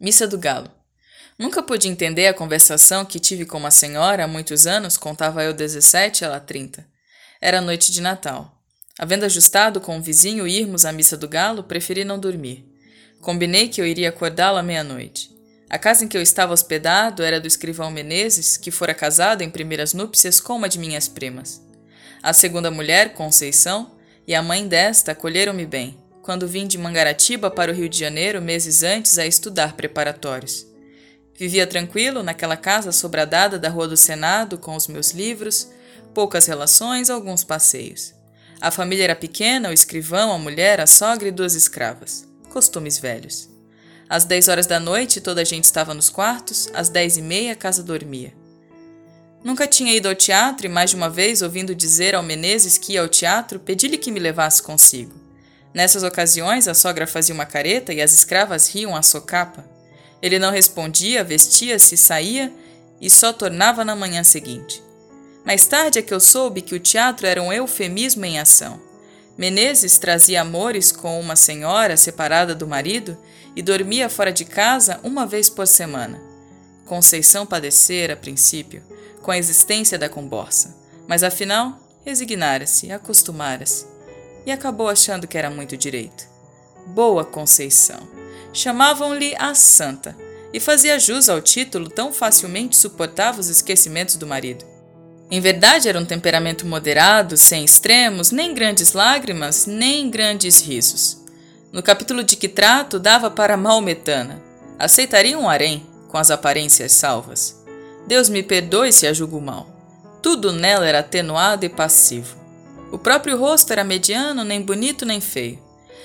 Missa do Galo. Nunca pude entender a conversação que tive com uma senhora há muitos anos, contava eu 17, ela 30. Era noite de Natal. Havendo ajustado com um vizinho irmos à missa do galo, preferi não dormir. Combinei que eu iria acordá-lo à meia-noite. A casa em que eu estava hospedado era do escrivão Menezes, que fora casado em primeiras núpcias com uma de minhas primas. A segunda mulher, Conceição, e a mãe desta acolheram-me bem, quando vim de Mangaratiba para o Rio de Janeiro meses antes a estudar preparatórios. Vivia tranquilo naquela casa sobradada da Rua do Senado com os meus livros, poucas relações, alguns passeios. A família era pequena, o escrivão, a mulher, a sogra e duas escravas. Costumes velhos. Às dez horas da noite toda a gente estava nos quartos, às dez e meia a casa dormia. Nunca tinha ido ao teatro e mais de uma vez, ouvindo dizer ao Menezes que ia ao teatro, pedi-lhe que me levasse consigo. Nessas ocasiões, a sogra fazia uma careta e as escravas riam à socapa. Ele não respondia, vestia-se, saía e só tornava na manhã seguinte. Mais tarde é que eu soube que o teatro era um eufemismo em ação. Menezes trazia amores com uma senhora separada do marido e dormia fora de casa uma vez por semana. Conceição padecera, a princípio, com a existência da comborça, mas afinal resignara-se, acostumara-se e acabou achando que era muito direito. Boa Conceição. Chamavam-lhe a Santa, e fazia jus ao título tão facilmente suportava os esquecimentos do marido. Em verdade, era um temperamento moderado, sem extremos, nem grandes lágrimas, nem grandes risos. No capítulo de que trato, dava para Maometana. Aceitaria um harém, com as aparências salvas. Deus me perdoe se a julgo mal. Tudo nela era atenuado e passivo. O próprio rosto era mediano, nem bonito nem feio.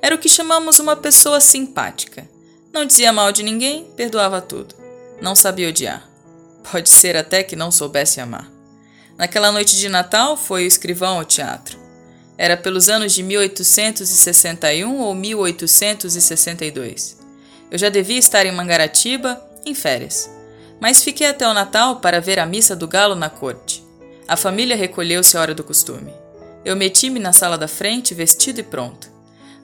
Era o que chamamos uma pessoa simpática. Não dizia mal de ninguém, perdoava tudo. Não sabia odiar. Pode ser até que não soubesse amar. Naquela noite de Natal foi o escrivão ao teatro. Era pelos anos de 1861 ou 1862. Eu já devia estar em Mangaratiba, em férias. Mas fiquei até o Natal para ver a missa do galo na corte. A família recolheu-se à hora do costume. Eu meti-me na sala da frente, vestido e pronto.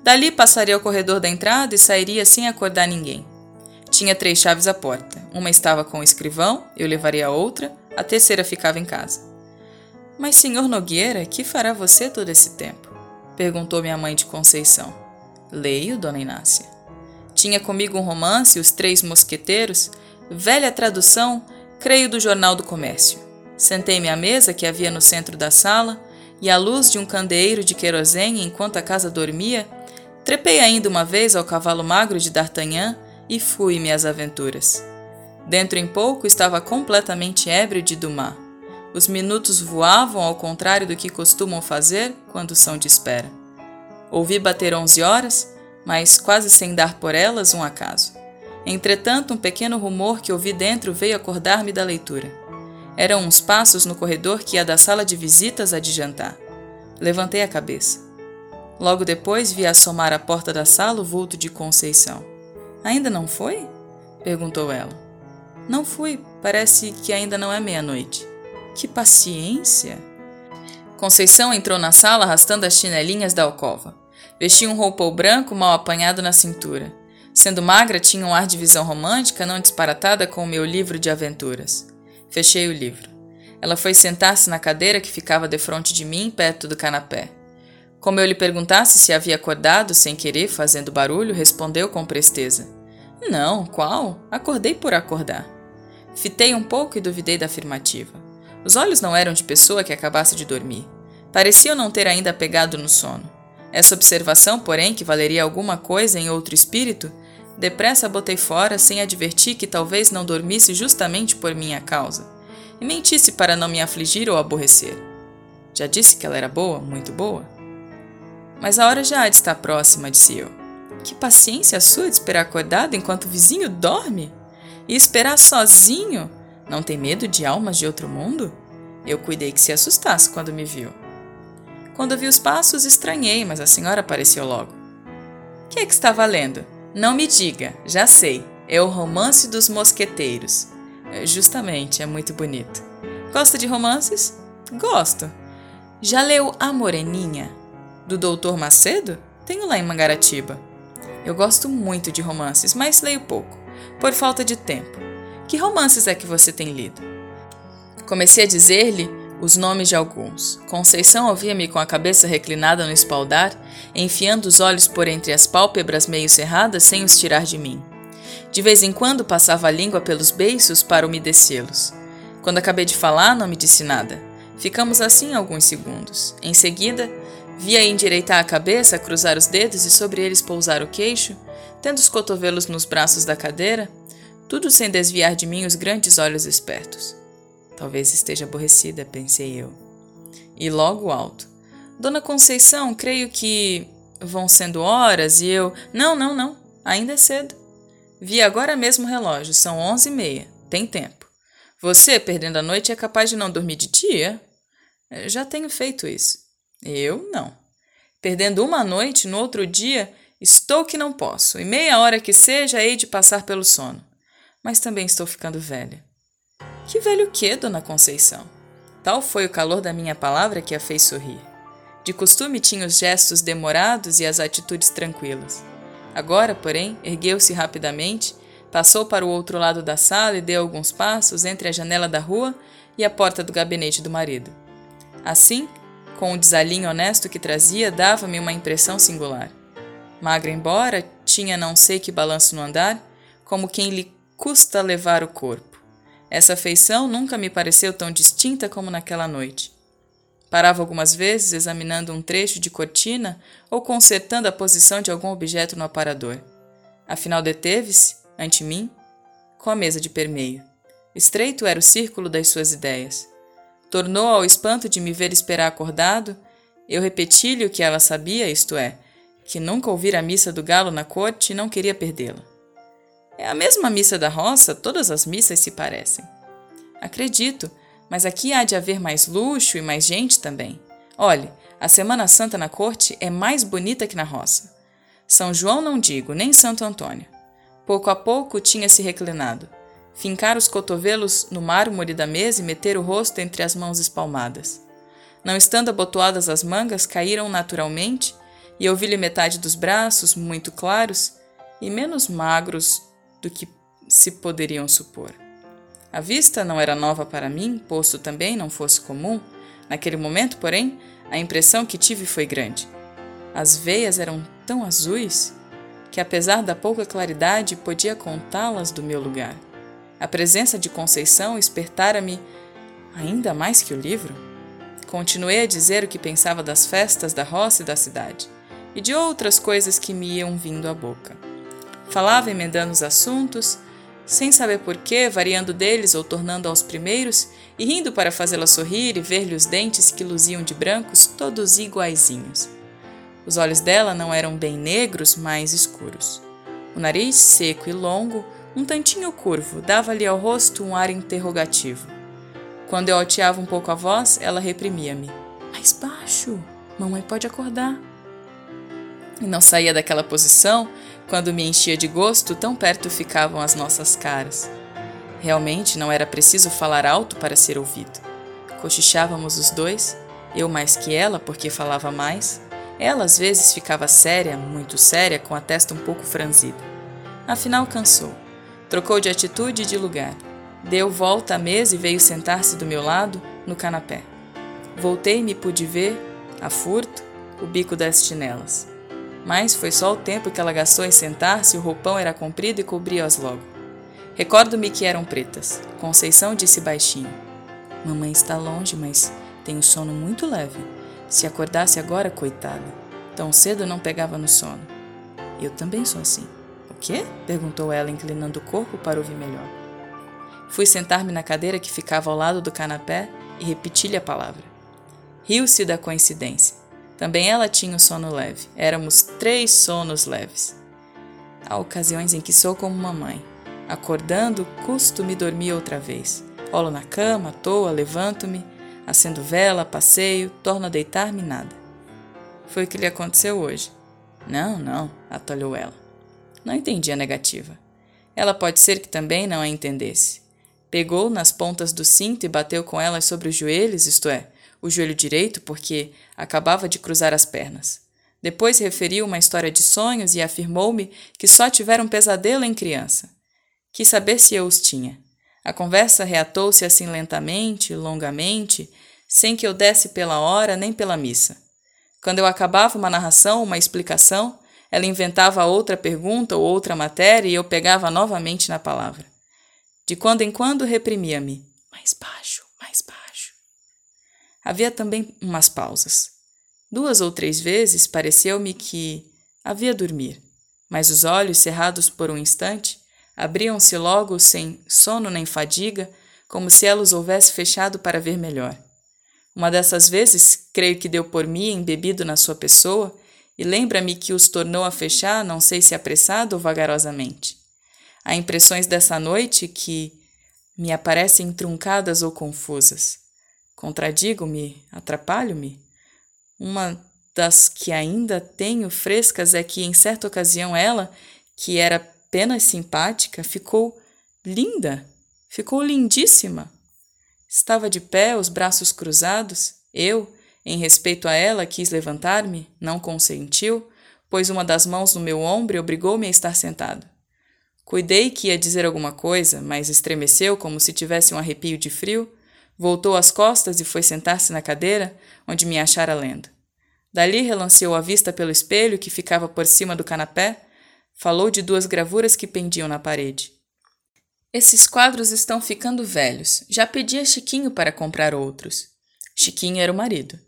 Dali passaria ao corredor da entrada e sairia sem acordar ninguém. Tinha três chaves à porta. Uma estava com o escrivão, eu levaria a outra, a terceira ficava em casa. Mas, senhor Nogueira, que fará você todo esse tempo? perguntou minha mãe de Conceição. Leio, dona Inácia. Tinha comigo um romance, Os Três Mosqueteiros, velha tradução, creio do Jornal do Comércio. Sentei-me à mesa que havia no centro da sala, e à luz de um candeeiro de querosene enquanto a casa dormia, trepei ainda uma vez ao cavalo magro de D'Artagnan e fui-me às aventuras. Dentro em pouco estava completamente ébrio de Dumas. Os minutos voavam ao contrário do que costumam fazer quando são de espera. Ouvi bater onze horas, mas quase sem dar por elas um acaso. Entretanto, um pequeno rumor que ouvi dentro veio acordar-me da leitura. Eram uns passos no corredor que ia da sala de visitas a de jantar. Levantei a cabeça. Logo depois vi assomar à porta da sala o vulto de Conceição. Ainda não foi? perguntou ela. Não fui, parece que ainda não é meia-noite. Que paciência! Conceição entrou na sala arrastando as chinelinhas da alcova. Vestia um roupão branco mal apanhado na cintura. Sendo magra, tinha um ar de visão romântica não disparatada com o meu livro de aventuras. Fechei o livro. Ela foi sentar-se na cadeira que ficava defronte de mim, perto do canapé. Como eu lhe perguntasse se havia acordado sem querer, fazendo barulho, respondeu com presteza: Não, qual? Acordei por acordar. Fitei um pouco e duvidei da afirmativa. Os olhos não eram de pessoa que acabasse de dormir. Pareciam não ter ainda pegado no sono. Essa observação, porém, que valeria alguma coisa em outro espírito, Depressa botei fora, sem advertir que talvez não dormisse justamente por minha causa, e mentisse para não me afligir ou aborrecer. Já disse que ela era boa, muito boa. Mas a hora já há de estar próxima, disse eu. Que paciência sua de esperar acordado enquanto o vizinho dorme? E esperar sozinho? Não tem medo de almas de outro mundo? Eu cuidei que se assustasse quando me viu. Quando vi os passos, estranhei, mas a senhora apareceu logo. Que é que está valendo? Não me diga, já sei. É o romance dos mosqueteiros. É, justamente, é muito bonito. Gosta de romances? Gosto. Já leu A Moreninha? Do Doutor Macedo? Tenho lá em Mangaratiba. Eu gosto muito de romances, mas leio pouco, por falta de tempo. Que romances é que você tem lido? Comecei a dizer-lhe os nomes de alguns. Conceição ouvia-me com a cabeça reclinada no espaldar, enfiando os olhos por entre as pálpebras meio cerradas sem os tirar de mim. De vez em quando passava a língua pelos beiços para umedecê-los. Quando acabei de falar, não me disse nada. Ficamos assim alguns segundos. Em seguida, via endireitar a cabeça, cruzar os dedos e sobre eles pousar o queixo, tendo os cotovelos nos braços da cadeira, tudo sem desviar de mim os grandes olhos espertos. Talvez esteja aborrecida, pensei eu. E logo alto. Dona Conceição, creio que vão sendo horas e eu. Não, não, não. Ainda é cedo. Vi agora mesmo o relógio, são onze e meia. Tem tempo. Você, perdendo a noite, é capaz de não dormir de dia? Já tenho feito isso. Eu não. Perdendo uma noite, no outro dia, estou que não posso, e meia hora que seja, hei de passar pelo sono. Mas também estou ficando velha. Que velho que, dona Conceição? Tal foi o calor da minha palavra que a fez sorrir. De costume tinha os gestos demorados e as atitudes tranquilas. Agora, porém, ergueu-se rapidamente, passou para o outro lado da sala e deu alguns passos entre a janela da rua e a porta do gabinete do marido. Assim, com o desalinho honesto que trazia, dava-me uma impressão singular. Magra embora, tinha não sei que balanço no andar, como quem lhe custa levar o corpo. Essa feição nunca me pareceu tão distinta como naquela noite. Parava algumas vezes examinando um trecho de cortina ou consertando a posição de algum objeto no aparador. Afinal, deteve-se, ante mim, com a mesa de permeio. Estreito era o círculo das suas ideias. Tornou ao espanto de me ver esperar acordado. Eu repeti-lhe o que ela sabia, isto é, que nunca ouvira a missa do galo na corte e não queria perdê-la. É a mesma missa da roça, todas as missas se parecem. Acredito, mas aqui há de haver mais luxo e mais gente também. Olhe, a Semana Santa na corte é mais bonita que na roça. São João não digo, nem Santo Antônio. Pouco a pouco tinha se reclinado, fincar os cotovelos no mármore da mesa e meter o rosto entre as mãos espalmadas. Não estando abotoadas as mangas, caíram naturalmente, e eu vi-lhe metade dos braços, muito claros e menos magros do que se poderiam supor. A vista não era nova para mim, posto também não fosse comum. Naquele momento, porém, a impressão que tive foi grande. As veias eram tão azuis que, apesar da pouca claridade, podia contá-las do meu lugar. A presença de Conceição espertara-me ainda mais que o livro. Continuei a dizer o que pensava das festas da roça e da cidade, e de outras coisas que me iam vindo à boca. Falava emendando os assuntos, sem saber porquê, variando deles ou tornando aos primeiros, e rindo para fazê-la sorrir e ver-lhe os dentes que luziam de brancos, todos iguaizinhos. Os olhos dela não eram bem negros, mas escuros. O nariz, seco e longo, um tantinho curvo, dava-lhe ao rosto um ar interrogativo. Quando eu alteava um pouco a voz, ela reprimia-me. Mais baixo! Mamãe pode acordar. E não saía daquela posição quando me enchia de gosto, tão perto ficavam as nossas caras. Realmente não era preciso falar alto para ser ouvido. Cochichávamos os dois, eu mais que ela, porque falava mais. Ela às vezes ficava séria, muito séria, com a testa um pouco franzida. Afinal, cansou. Trocou de atitude e de lugar. Deu volta à mesa e veio sentar-se do meu lado, no canapé. Voltei-me e pude ver, a furto, o bico das chinelas. Mas foi só o tempo que ela gastou em sentar-se, o roupão era comprido e cobria-as logo. Recordo-me que eram pretas. Conceição disse baixinho: Mamãe está longe, mas tem um sono muito leve. Se acordasse agora, coitada. Tão cedo não pegava no sono. Eu também sou assim. Quê? perguntou ela, inclinando o corpo para ouvir melhor. Fui sentar-me na cadeira que ficava ao lado do canapé e repeti-lhe a palavra. Riu-se da coincidência. Também ela tinha o sono leve. Éramos três sonos leves. Há ocasiões em que sou como mamãe. Acordando, custo-me dormir outra vez. Rolo na cama, à toa, levanto-me. Acendo vela, passeio, torno a deitar-me nada. Foi o que lhe aconteceu hoje. Não, não, atolhou ela. Não entendi a negativa. Ela pode ser que também não a entendesse. Pegou nas pontas do cinto e bateu com elas sobre os joelhos, isto é, o joelho direito, porque acabava de cruzar as pernas. Depois referiu uma história de sonhos e afirmou-me que só tivera um pesadelo em criança. Quis saber se eu os tinha. A conversa reatou-se assim lentamente, longamente, sem que eu desse pela hora nem pela missa. Quando eu acabava uma narração, uma explicação, ela inventava outra pergunta ou outra matéria e eu pegava novamente na palavra. De quando em quando reprimia-me. Mais baixo, mais baixo. Havia também umas pausas. Duas ou três vezes pareceu-me que havia dormir, mas os olhos, cerrados por um instante, abriam-se logo sem sono nem fadiga, como se ela os houvesse fechado para ver melhor. Uma dessas vezes, creio que deu por mim embebido na sua pessoa, e lembra-me que os tornou a fechar, não sei se apressado ou vagarosamente. Há impressões dessa noite que me aparecem truncadas ou confusas. Contradigo-me, atrapalho-me, uma das que ainda tenho frescas é que, em certa ocasião, ela, que era apenas simpática, ficou linda, ficou lindíssima. Estava de pé, os braços cruzados. Eu, em respeito a ela, quis levantar-me, não consentiu, pôs uma das mãos no meu ombro e obrigou-me a estar sentado. Cuidei que ia dizer alguma coisa, mas estremeceu como se tivesse um arrepio de frio, voltou as costas e foi sentar-se na cadeira, onde me achara lendo. Dali relanceou a vista pelo espelho que ficava por cima do canapé, falou de duas gravuras que pendiam na parede. Esses quadros estão ficando velhos. Já pedi a Chiquinho para comprar outros. Chiquinho era o marido.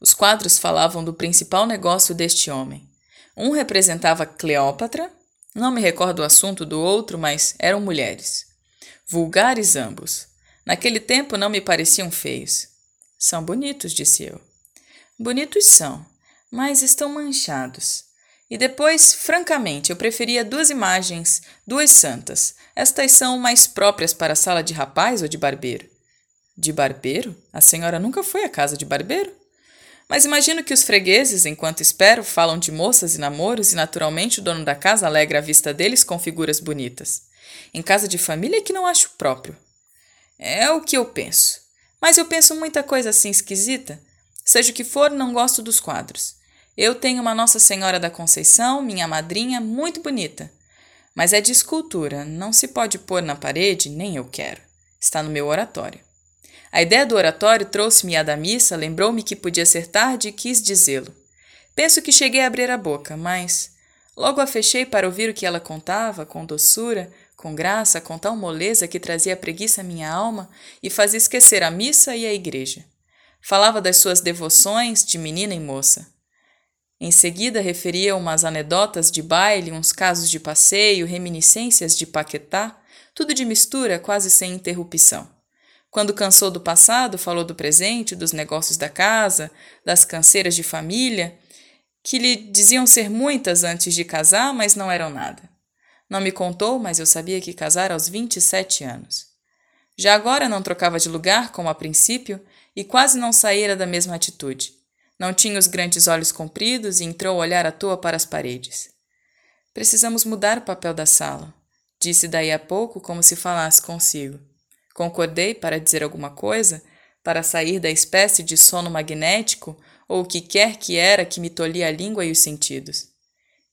Os quadros falavam do principal negócio deste homem. Um representava Cleópatra, não me recordo o assunto do outro, mas eram mulheres. Vulgares ambos. Naquele tempo não me pareciam feios. São bonitos, disse eu. Bonitos são, mas estão manchados. E depois, francamente, eu preferia duas imagens, duas santas. Estas são mais próprias para a sala de rapaz ou de barbeiro. De barbeiro? A senhora nunca foi à casa de barbeiro? Mas imagino que os fregueses, enquanto espero, falam de moças e namoros e naturalmente o dono da casa alegra a vista deles com figuras bonitas. Em casa de família é que não acho próprio. É o que eu penso. Mas eu penso muita coisa assim esquisita. Seja o que for, não gosto dos quadros. Eu tenho uma Nossa Senhora da Conceição, minha madrinha, muito bonita. Mas é de escultura, não se pode pôr na parede, nem eu quero. Está no meu oratório. A ideia do oratório trouxe-me a da missa, lembrou-me que podia ser tarde e quis dizê-lo. Penso que cheguei a abrir a boca, mas logo a fechei para ouvir o que ela contava, com doçura, com graça, com tal moleza que trazia preguiça à minha alma e fazia esquecer a missa e a igreja. Falava das suas devoções de menina e moça. Em seguida, referia umas anedotas de baile, uns casos de passeio, reminiscências de Paquetá, tudo de mistura, quase sem interrupção. Quando cansou do passado, falou do presente, dos negócios da casa, das canseiras de família, que lhe diziam ser muitas antes de casar, mas não eram nada. Não me contou, mas eu sabia que casara aos 27 anos. Já agora não trocava de lugar, como a princípio, e quase não saíra da mesma atitude. Não tinha os grandes olhos compridos e entrou a olhar à toa para as paredes. Precisamos mudar o papel da sala, disse daí a pouco, como se falasse consigo. Concordei para dizer alguma coisa, para sair da espécie de sono magnético ou o que quer que era que me tolhia a língua e os sentidos.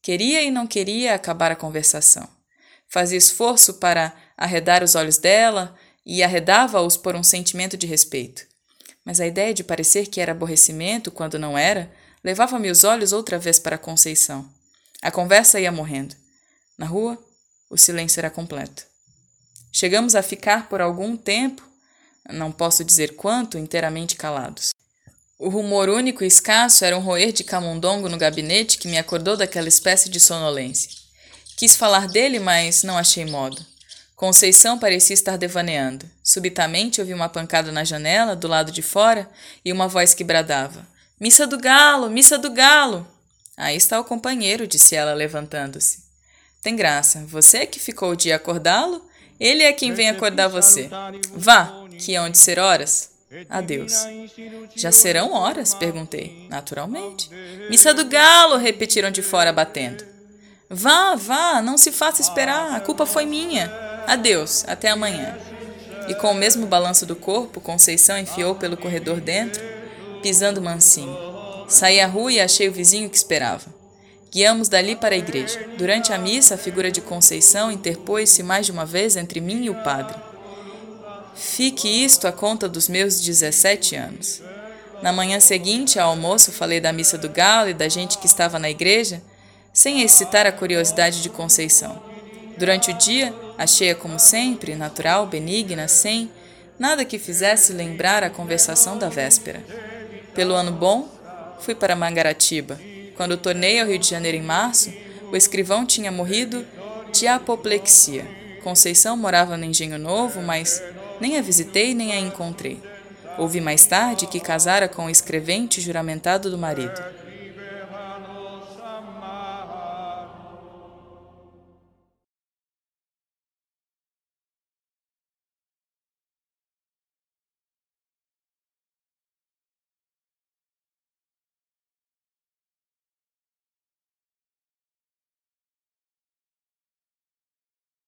Queria e não queria acabar a conversação. Fazia esforço para arredar os olhos dela e arredava-os por um sentimento de respeito mas a ideia de parecer que era aborrecimento quando não era levava-me os olhos outra vez para a Conceição. A conversa ia morrendo. Na rua, o silêncio era completo. Chegamos a ficar por algum tempo, não posso dizer quanto, inteiramente calados. O rumor único e escasso era um roer de camundongo no gabinete que me acordou daquela espécie de sonolência. Quis falar dele, mas não achei modo. Conceição parecia estar devaneando. Subitamente ouvi uma pancada na janela, do lado de fora, e uma voz que bradava: Missa do Galo! Missa do Galo! Aí está o companheiro, disse ela, levantando-se. Tem graça. Você é que ficou de acordá-lo? Ele é quem vem acordar você. Vá, que hão de ser horas. Adeus. Já serão horas? perguntei. Naturalmente. Missa do galo! repetiram de fora, batendo. Vá, vá, não se faça esperar, a culpa foi minha. Adeus, até amanhã. E com o mesmo balanço do corpo, Conceição enfiou pelo corredor dentro, pisando mansinho. Saí à rua e achei o vizinho que esperava. Guiamos dali para a igreja. Durante a missa, a figura de Conceição interpôs-se mais de uma vez entre mim e o padre. Fique isto a conta dos meus 17 anos. Na manhã seguinte, ao almoço, falei da missa do galo e da gente que estava na igreja, sem excitar a curiosidade de Conceição. Durante o dia, achei-a como sempre, natural, benigna, sem nada que fizesse lembrar a conversação da véspera. Pelo ano bom, fui para Mangaratiba, quando tornei ao Rio de Janeiro em março, o escrivão tinha morrido de apoplexia. Conceição morava no Engenho Novo, mas nem a visitei nem a encontrei. Ouvi mais tarde que casara com o escrevente juramentado do marido.